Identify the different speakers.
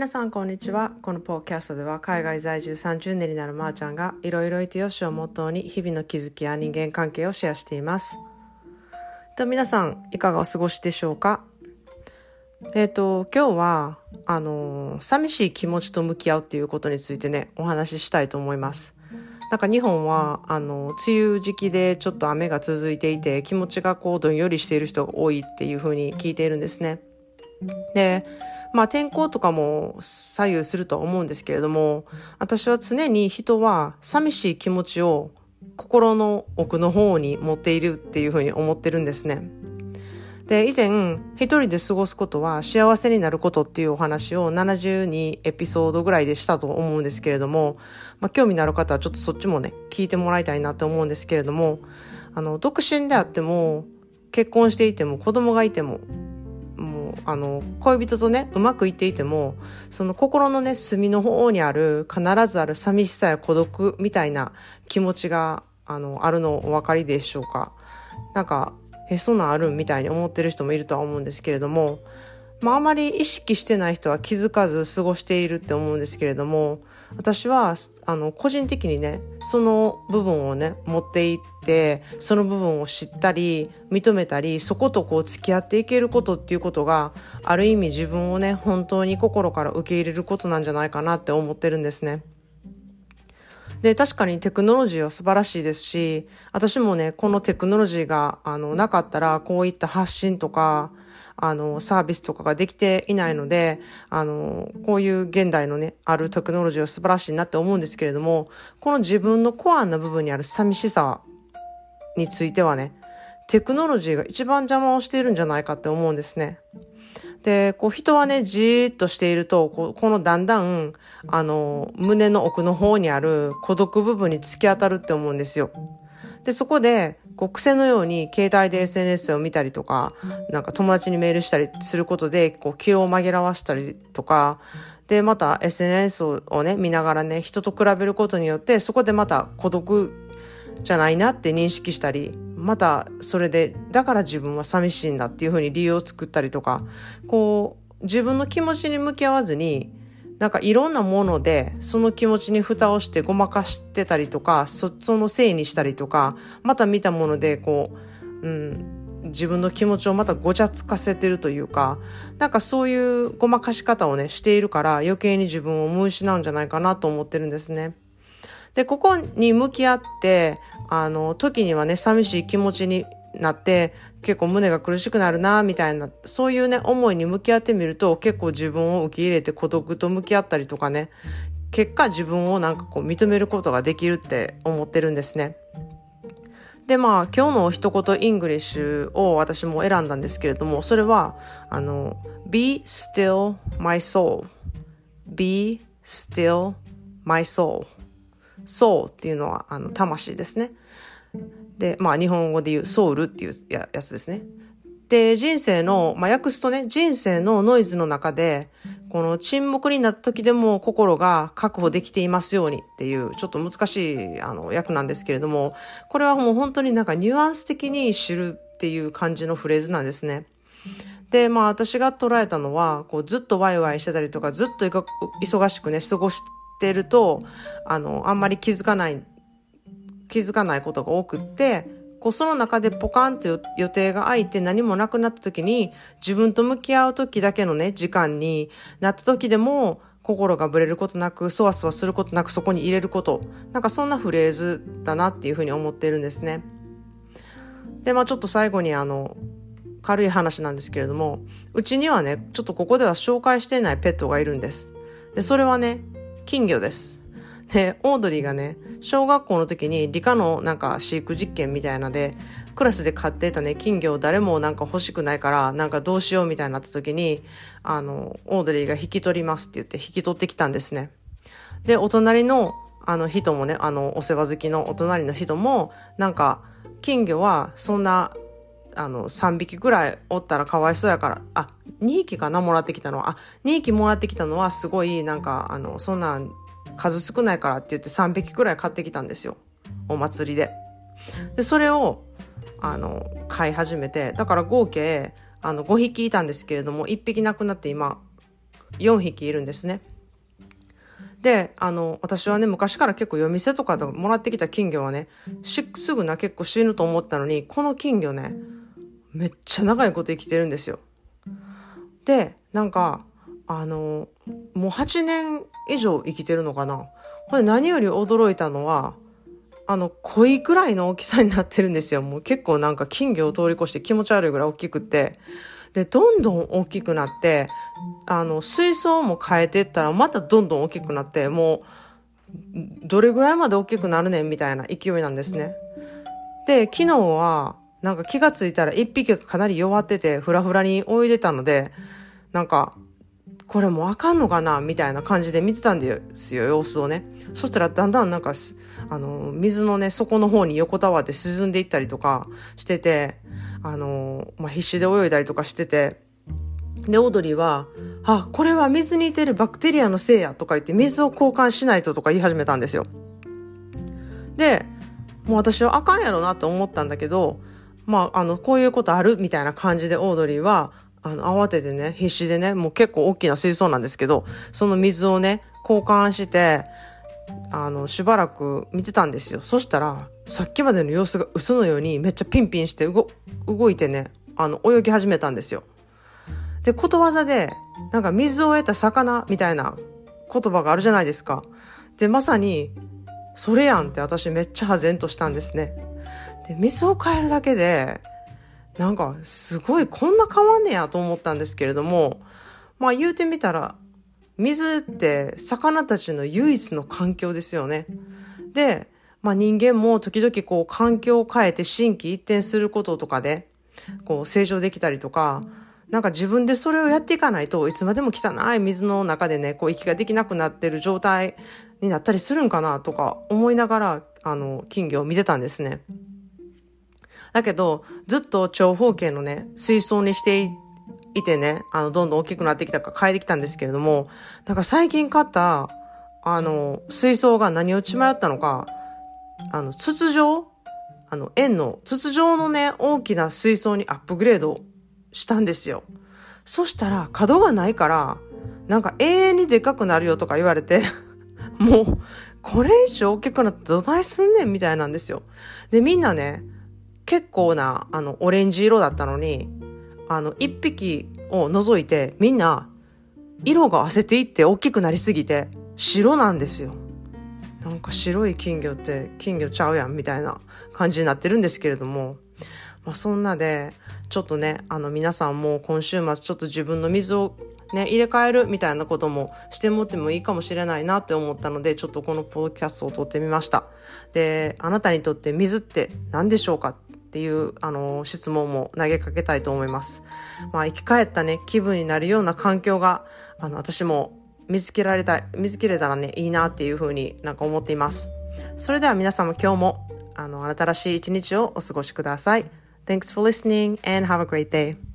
Speaker 1: 皆さんこんにちは。このポーキャストでは海外在住30年になるまーちゃんがいろいろいてよしをモットーに日々の気づきや人間関係をシェアしています。と皆さんいかがお過ごしでしょうか？えっ、ー、と今日はあの寂しい気持ちと向き合うっていうことについてねお話ししたいと思います。なんか日本はあの梅雨時期でちょっと雨が続いていて気持ちがこうどんよりしている人が多いっていうふうに聞いているんですね。でまあ天候とかも左右するとは思うんですけれども、私は常に人は寂しい気持ちを心の奥の方に持っているっていうふうに思ってるんですね。で、以前、一人で過ごすことは幸せになることっていうお話を72エピソードぐらいでしたと思うんですけれども、まあ、興味のある方はちょっとそっちもね、聞いてもらいたいなと思うんですけれども、あの、独身であっても、結婚していても、子供がいても、あの恋人とねうまくいっていてもその心のね隅の方にある必ずある寂しさや孤独みたいな気持ちがあのあるのお分かりでしょうか。なんかへそなあるみたいに思ってる人もいるとは思うんですけれどもまああまり意識してない人は気づかず過ごしているって思うんですけれども私はあの個人的にねその部分をね持っていってその部分を知ったり認めたりそことこう付き合っていけることっていうことがある意味自分をね本当に心から受け入れることなんじゃないかなって思ってるんですね。で、確かにテクノロジーは素晴らしいですし、私もね、このテクノロジーが、あの、なかったら、こういった発信とか、あの、サービスとかができていないので、あの、こういう現代のね、あるテクノロジーは素晴らしいなって思うんですけれども、この自分のコアな部分にある寂しさについてはね、テクノロジーが一番邪魔をしているんじゃないかって思うんですね。で、こう人はね、じーっとしていると、ここのだんだん、あの、胸の奥の方にある孤独部分に突き当たるって思うんですよ。で、そこで、こう癖のように携帯で SNS を見たりとか、なんか友達にメールしたりすることで、こう気を紛らわしたりとか、で、また SNS をね、見ながらね、人と比べることによって、そこでまた孤独じゃないなって認識したり、またそれで、だから自分は寂しいんだっていうふうに理由を作ったりとか、こう、自分の気持ちに向き合わずに、なんかいろんなものでその気持ちに蓋をしてごまかしてたりとかそそのせいにしたりとかまた見たものでこう、うん、自分の気持ちをまたごちゃつかせてるというかなんかそういうごまかし方をねしているから余計に自分を見失うんじゃないかなと思ってるんですね。でここに向き合ってあの時にはね寂しい気持ちになって結構胸が苦しくなるなみたいなそういうね思いに向き合ってみると結構自分を受け入れて孤独と向き合ったりとかね結果自分をなんかこう認めることができるって思ってるんですね。でまあ今日の一言 English を私も選んだんですけれどもそれはあの Be still my soul Be still my soul soul っていうのはあの魂ですね。で、まあ日本語で言うソウルっていうやつですね。で、人生の、まあ訳すとね、人生のノイズの中で、この沈黙になった時でも心が確保できていますようにっていう、ちょっと難しい、あの、訳なんですけれども、これはもう本当になんかニュアンス的に知るっていう感じのフレーズなんですね。で、まあ私が捉えたのは、こうずっとワイワイしてたりとか、ずっと忙しくね、過ごしてると、あの、あんまり気づかない気づかないことが多くって、こうその中でポカンと予定が空いて何もなくなった時に自分と向き合う時だけのね、時間になった時でも心がぶれることなく、そわそわすることなくそこに入れること。なんかそんなフレーズだなっていうふうに思っているんですね。で、まあちょっと最後にあの、軽い話なんですけれども、うちにはね、ちょっとここでは紹介していないペットがいるんです。で、それはね、金魚です。で、オードリーがね、小学校の時に理科のなんか飼育実験みたいなで、クラスで飼ってたね、金魚を誰もなんか欲しくないから、なんかどうしようみたいになった時に、あの、オードリーが引き取りますって言って引き取ってきたんですね。で、お隣のあの人もね、あの、お世話好きのお隣の人も、なんか、金魚はそんな、あの、3匹ぐらいおったらかわいそうやから、あ、2匹かなもらってきたのは、あ、2匹もらってきたのはすごい、なんか、あの、そんなん数少ないからって言って3匹くらい買ってきたんですよ。お祭りで。で、それを、あの、飼い始めて、だから合計、あの、5匹いたんですけれども、1匹亡くなって今、4匹いるんですね。で、あの、私はね、昔から結構夜店とかでもらってきた金魚はね、すぐな結構死ぬと思ったのに、この金魚ね、めっちゃ長いこと生きてるんですよ。で、なんか、あの、もう8年以上生きてるのかな？これ何より驚いたのは、あの、鯉くらいの大きさになってるんですよ。もう結構なんか金魚を通り越して気持ち悪いぐらい大きくて。で、どんどん大きくなって、あの、水槽も変えてったらまたどんどん大きくなって、もう、どれぐらいまで大きくなるねんみたいな勢いなんですね。で、昨日は、なんか気がついたら一匹がかなり弱ってて、ふらふらに泳いでたので、なんか、これもうあかんのかなみたいな感じで見てたんですよ、様子をね。そしたらだんだんなんか、あの、水のね、底の方に横たわって沈んでいったりとかしてて、あの、まあ、必死で泳いだりとかしてて、で、オードリーは、あ、これは水にいてるバクテリアのせいやとか言って水を交換しないととか言い始めたんですよ。で、もう私はあかんやろなと思ったんだけど、まあ、あの、こういうことあるみたいな感じでオードリーは、あの、慌ててね、必死でね、もう結構大きな水槽なんですけど、その水をね、交換して、あの、しばらく見てたんですよ。そしたら、さっきまでの様子が嘘のようにめっちゃピンピンして動、動いてね、あの、泳ぎ始めたんですよ。で、ことわざで、なんか水を得た魚みたいな言葉があるじゃないですか。で、まさに、それやんって私めっちゃ唖然としたんですね。で、水を変えるだけで、なんかすごいこんな変わんねやと思ったんですけれども、まあ言うてみたら、水って魚たちの唯一の環境ですよね。で、まあ人間も時々こう環境を変えて心機一転することとかで、こう成長できたりとか、なんか自分でそれをやっていかないといつまでも汚い水の中でね、こう息ができなくなってる状態になったりするんかなとか思いながら、あの、金魚を見てたんですね。だけど、ずっと長方形のね、水槽にしていてね、あの、どんどん大きくなってきたか変えてきたんですけれども、なんか最近買った、あの、水槽が何を血迷ったのか、あの、筒状？あの、円の筒状のね、大きな水槽にアップグレードしたんですよ。そしたら、角がないから、なんか永遠にでかくなるよとか言われて もう、これ以上大きくなってどないすんねんみたいなんですよ。で、みんなね、結構な、あの、オレンジ色だったのに、あの、一匹を除いて、みんな、色が褪せていって大きくなりすぎて、白なんですよ。なんか白い金魚って金魚ちゃうやんみたいな感じになってるんですけれども、まあそんなで、ちょっとね、あの皆さんも今週末ちょっと自分の水をね、入れ替えるみたいなこともしてもってもいいかもしれないなって思ったので、ちょっとこのポッドキャストを撮ってみました。で、あなたにとって水って何でしょうか？っていう、あの、質問も投げかけたいと思います。まあ、生き返ったね、気分になるような環境が、あの、私も見つけられたい、見つけれたらね、いいなっていうふうになんか思っています。それでは皆さんも今日も、あの、新しい一日をお過ごしください。Thanks for listening and have a great day.